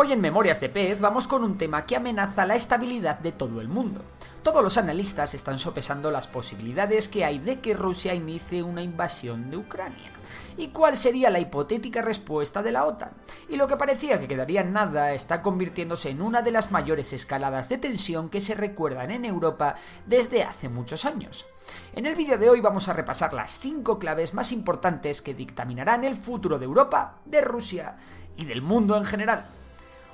Hoy en Memorias de Pez vamos con un tema que amenaza la estabilidad de todo el mundo. Todos los analistas están sopesando las posibilidades que hay de que Rusia inicie una invasión de Ucrania. ¿Y cuál sería la hipotética respuesta de la OTAN? Y lo que parecía que quedaría en nada está convirtiéndose en una de las mayores escaladas de tensión que se recuerdan en Europa desde hace muchos años. En el vídeo de hoy vamos a repasar las 5 claves más importantes que dictaminarán el futuro de Europa, de Rusia y del mundo en general.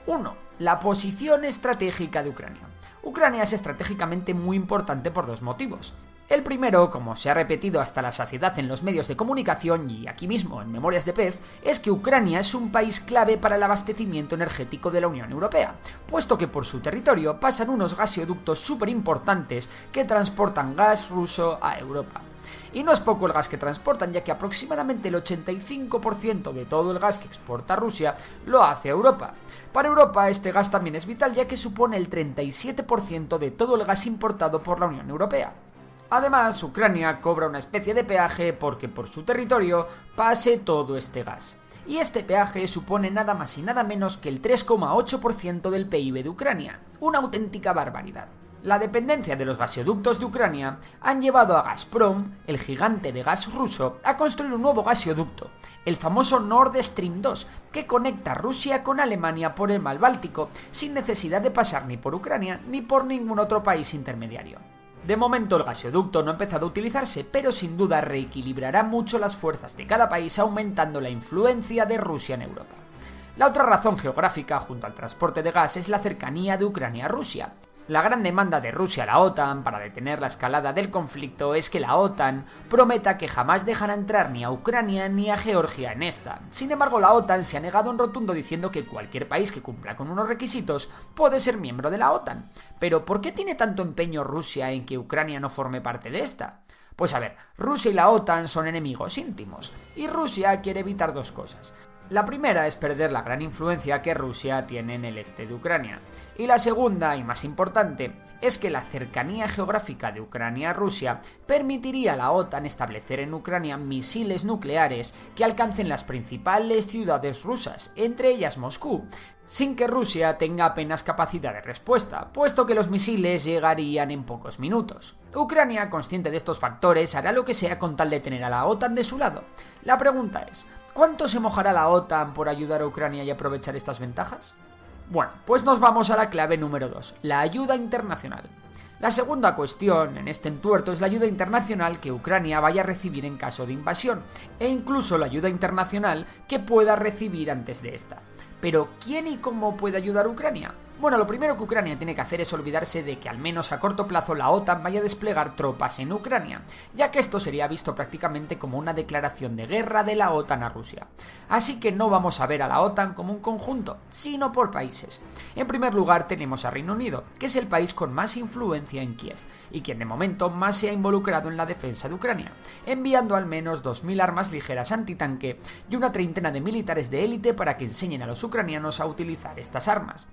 1. La posición estratégica de Ucrania. Ucrania es estratégicamente muy importante por dos motivos. El primero, como se ha repetido hasta la saciedad en los medios de comunicación y aquí mismo en Memorias de Pez, es que Ucrania es un país clave para el abastecimiento energético de la Unión Europea, puesto que por su territorio pasan unos gasoductos súper importantes que transportan gas ruso a Europa. Y no es poco el gas que transportan, ya que aproximadamente el 85% de todo el gas que exporta Rusia lo hace a Europa. Para Europa este gas también es vital, ya que supone el 37% de todo el gas importado por la Unión Europea. Además, Ucrania cobra una especie de peaje porque por su territorio pase todo este gas. Y este peaje supone nada más y nada menos que el 3,8% del PIB de Ucrania. Una auténtica barbaridad. La dependencia de los gasoductos de Ucrania han llevado a Gazprom, el gigante de gas ruso, a construir un nuevo gasoducto, el famoso Nord Stream 2, que conecta Rusia con Alemania por el mar Báltico, sin necesidad de pasar ni por Ucrania ni por ningún otro país intermediario. De momento el gasoducto no ha empezado a utilizarse, pero sin duda reequilibrará mucho las fuerzas de cada país aumentando la influencia de Rusia en Europa. La otra razón geográfica junto al transporte de gas es la cercanía de Ucrania a Rusia. La gran demanda de Rusia a la OTAN para detener la escalada del conflicto es que la OTAN prometa que jamás dejará entrar ni a Ucrania ni a Georgia en esta. Sin embargo, la OTAN se ha negado en rotundo diciendo que cualquier país que cumpla con unos requisitos puede ser miembro de la OTAN. Pero ¿por qué tiene tanto empeño Rusia en que Ucrania no forme parte de esta? Pues a ver, Rusia y la OTAN son enemigos íntimos, y Rusia quiere evitar dos cosas. La primera es perder la gran influencia que Rusia tiene en el este de Ucrania. Y la segunda, y más importante, es que la cercanía geográfica de Ucrania a Rusia permitiría a la OTAN establecer en Ucrania misiles nucleares que alcancen las principales ciudades rusas, entre ellas Moscú, sin que Rusia tenga apenas capacidad de respuesta, puesto que los misiles llegarían en pocos minutos. Ucrania, consciente de estos factores, hará lo que sea con tal de tener a la OTAN de su lado. La pregunta es, ¿Cuánto se mojará la OTAN por ayudar a Ucrania y aprovechar estas ventajas? Bueno, pues nos vamos a la clave número 2, la ayuda internacional. La segunda cuestión en este entuerto es la ayuda internacional que Ucrania vaya a recibir en caso de invasión, e incluso la ayuda internacional que pueda recibir antes de esta. Pero ¿quién y cómo puede ayudar a Ucrania? Bueno, lo primero que Ucrania tiene que hacer es olvidarse de que al menos a corto plazo la OTAN vaya a desplegar tropas en Ucrania, ya que esto sería visto prácticamente como una declaración de guerra de la OTAN a Rusia. Así que no vamos a ver a la OTAN como un conjunto, sino por países. En primer lugar tenemos a Reino Unido, que es el país con más influencia en Kiev, y quien de momento más se ha involucrado en la defensa de Ucrania, enviando al menos 2.000 armas ligeras antitanque y una treintena de militares de élite para que enseñen a los ucranianos a utilizar estas armas.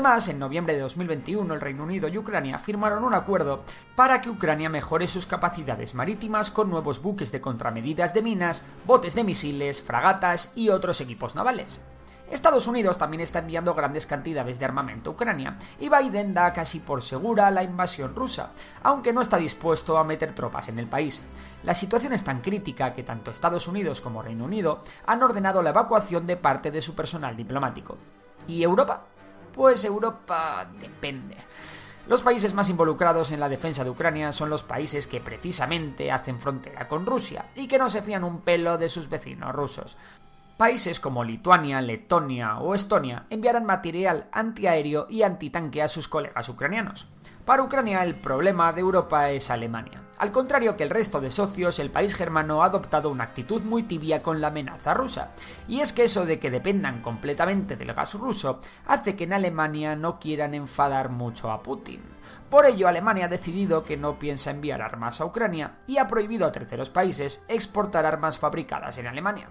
En noviembre de 2021 el Reino Unido y Ucrania firmaron un acuerdo para que Ucrania mejore sus capacidades marítimas con nuevos buques de contramedidas de minas, botes de misiles, fragatas y otros equipos navales. Estados Unidos también está enviando grandes cantidades de armamento a Ucrania, y Biden da casi por segura la invasión rusa, aunque no está dispuesto a meter tropas en el país. La situación es tan crítica que tanto Estados Unidos como Reino Unido han ordenado la evacuación de parte de su personal diplomático. ¿Y Europa? Pues Europa depende. Los países más involucrados en la defensa de Ucrania son los países que precisamente hacen frontera con Rusia y que no se fían un pelo de sus vecinos rusos. Países como Lituania, Letonia o Estonia enviarán material antiaéreo y antitanque a sus colegas ucranianos. Para Ucrania el problema de Europa es Alemania. Al contrario que el resto de socios, el país germano ha adoptado una actitud muy tibia con la amenaza rusa. Y es que eso de que dependan completamente del gas ruso hace que en Alemania no quieran enfadar mucho a Putin. Por ello, Alemania ha decidido que no piensa enviar armas a Ucrania y ha prohibido a terceros países exportar armas fabricadas en Alemania.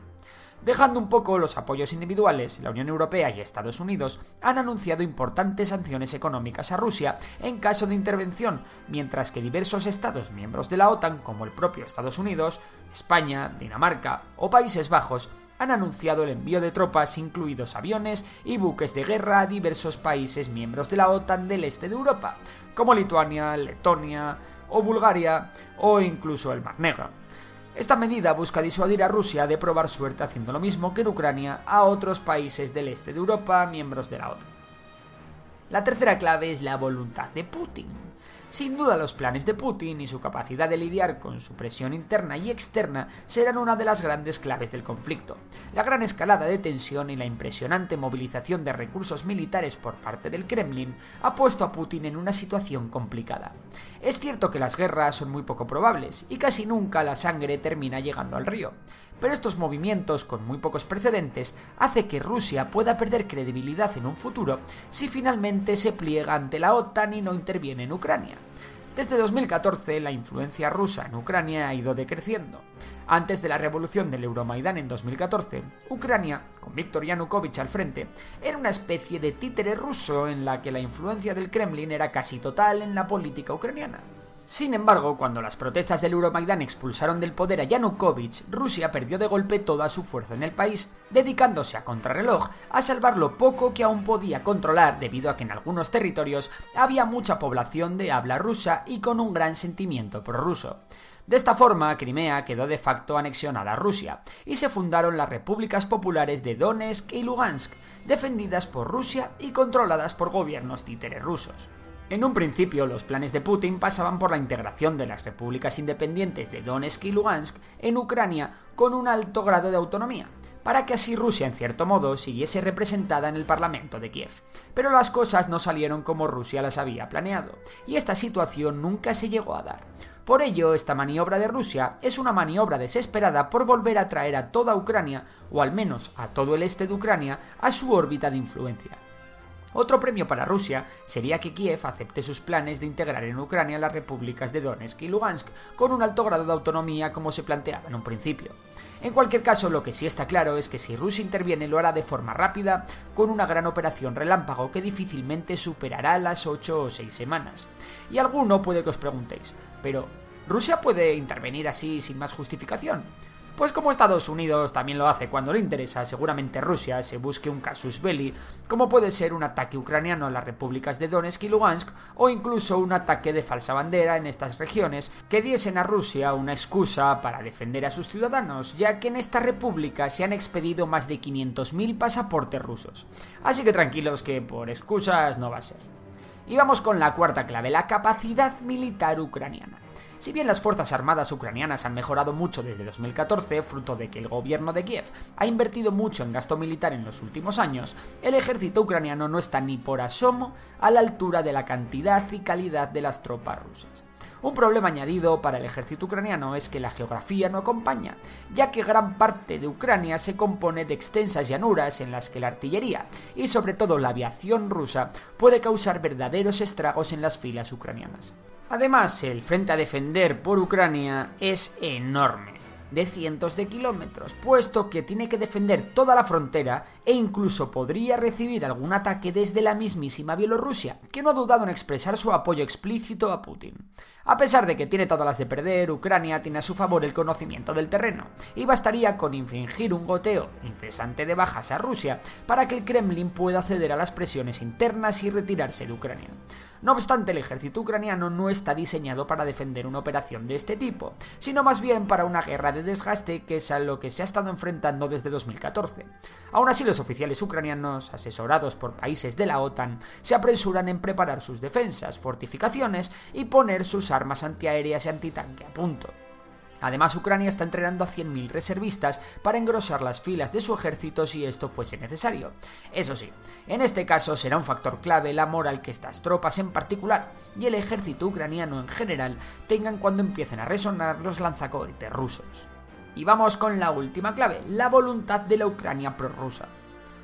Dejando un poco los apoyos individuales, la Unión Europea y Estados Unidos han anunciado importantes sanciones económicas a Rusia en caso de intervención, mientras que diversos Estados miembros de la OTAN, como el propio Estados Unidos, España, Dinamarca o Países Bajos, han anunciado el envío de tropas, incluidos aviones y buques de guerra, a diversos países miembros de la OTAN del este de Europa, como Lituania, Letonia o Bulgaria o incluso el Mar Negro. Esta medida busca disuadir a Rusia de probar suerte haciendo lo mismo que en Ucrania a otros países del este de Europa, miembros de la OTAN. La tercera clave es la voluntad de Putin. Sin duda los planes de Putin y su capacidad de lidiar con su presión interna y externa serán una de las grandes claves del conflicto. La gran escalada de tensión y la impresionante movilización de recursos militares por parte del Kremlin ha puesto a Putin en una situación complicada. Es cierto que las guerras son muy poco probables y casi nunca la sangre termina llegando al río pero estos movimientos con muy pocos precedentes hace que Rusia pueda perder credibilidad en un futuro si finalmente se pliega ante la OTAN y no interviene en Ucrania. Desde 2014 la influencia rusa en Ucrania ha ido decreciendo. Antes de la revolución del Euromaidán en 2014, Ucrania, con Viktor Yanukovych al frente, era una especie de títere ruso en la que la influencia del Kremlin era casi total en la política ucraniana. Sin embargo, cuando las protestas del Euromaidan expulsaron del poder a Yanukovych, Rusia perdió de golpe toda su fuerza en el país, dedicándose a contrarreloj a salvar lo poco que aún podía controlar debido a que en algunos territorios había mucha población de habla rusa y con un gran sentimiento prorruso. De esta forma, Crimea quedó de facto anexionada a Rusia y se fundaron las repúblicas populares de Donetsk y Lugansk, defendidas por Rusia y controladas por gobiernos títeres rusos. En un principio, los planes de Putin pasaban por la integración de las repúblicas independientes de Donetsk y Lugansk en Ucrania con un alto grado de autonomía, para que así Rusia, en cierto modo, siguiese representada en el Parlamento de Kiev. Pero las cosas no salieron como Rusia las había planeado, y esta situación nunca se llegó a dar. Por ello, esta maniobra de Rusia es una maniobra desesperada por volver a traer a toda Ucrania, o al menos a todo el este de Ucrania, a su órbita de influencia. Otro premio para Rusia sería que Kiev acepte sus planes de integrar en Ucrania las repúblicas de Donetsk y Lugansk con un alto grado de autonomía como se planteaba en un principio. En cualquier caso, lo que sí está claro es que si Rusia interviene lo hará de forma rápida, con una gran operación relámpago que difícilmente superará las 8 o 6 semanas. Y alguno puede que os preguntéis, pero ¿Rusia puede intervenir así sin más justificación? Pues como Estados Unidos también lo hace cuando le interesa, seguramente Rusia se busque un casus belli, como puede ser un ataque ucraniano a las repúblicas de Donetsk y Lugansk, o incluso un ataque de falsa bandera en estas regiones que diesen a Rusia una excusa para defender a sus ciudadanos, ya que en esta república se han expedido más de 500.000 pasaportes rusos. Así que tranquilos que por excusas no va a ser. Y vamos con la cuarta clave, la capacidad militar ucraniana. Si bien las Fuerzas Armadas ucranianas han mejorado mucho desde 2014, fruto de que el gobierno de Kiev ha invertido mucho en gasto militar en los últimos años, el ejército ucraniano no está ni por asomo a la altura de la cantidad y calidad de las tropas rusas. Un problema añadido para el ejército ucraniano es que la geografía no acompaña, ya que gran parte de Ucrania se compone de extensas llanuras en las que la artillería y sobre todo la aviación rusa puede causar verdaderos estragos en las filas ucranianas. Además, el frente a defender por Ucrania es enorme, de cientos de kilómetros, puesto que tiene que defender toda la frontera e incluso podría recibir algún ataque desde la mismísima Bielorrusia, que no ha dudado en expresar su apoyo explícito a Putin. A pesar de que tiene todas las de perder, Ucrania tiene a su favor el conocimiento del terreno, y bastaría con infringir un goteo incesante de bajas a Rusia para que el Kremlin pueda ceder a las presiones internas y retirarse de Ucrania. No obstante, el ejército ucraniano no está diseñado para defender una operación de este tipo, sino más bien para una guerra de desgaste que es a lo que se ha estado enfrentando desde 2014. Aún así, los oficiales ucranianos, asesorados por países de la OTAN, se apresuran en preparar sus defensas, fortificaciones y poner sus armas antiaéreas y antitanque a punto. Además, Ucrania está entrenando a 100.000 reservistas para engrosar las filas de su ejército si esto fuese necesario. Eso sí, en este caso será un factor clave la moral que estas tropas en particular y el ejército ucraniano en general tengan cuando empiecen a resonar los lanzacohetes rusos. Y vamos con la última clave, la voluntad de la Ucrania prorrusa.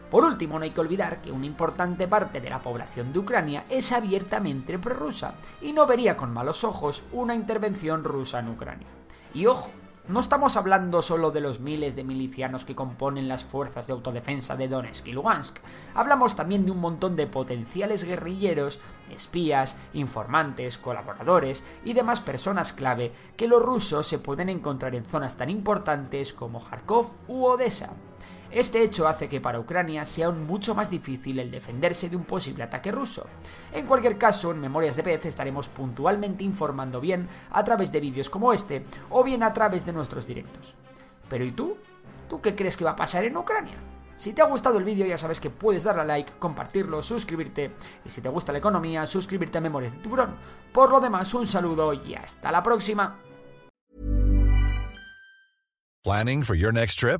Por último, no hay que olvidar que una importante parte de la población de Ucrania es abiertamente prorrusa y no vería con malos ojos una intervención rusa en Ucrania. Y ojo, no estamos hablando solo de los miles de milicianos que componen las fuerzas de autodefensa de Donetsk y Lugansk, hablamos también de un montón de potenciales guerrilleros, espías, informantes, colaboradores y demás personas clave que los rusos se pueden encontrar en zonas tan importantes como Kharkov u Odessa. Este hecho hace que para Ucrania sea aún mucho más difícil el defenderse de un posible ataque ruso. En cualquier caso, en Memorias de Pez estaremos puntualmente informando bien a través de vídeos como este o bien a través de nuestros directos. Pero ¿y tú? ¿Tú qué crees que va a pasar en Ucrania? Si te ha gustado el vídeo ya sabes que puedes darle a like, compartirlo, suscribirte y si te gusta la economía, suscribirte a Memorias de Tiburón. Por lo demás, un saludo y hasta la próxima. Planning for your next trip?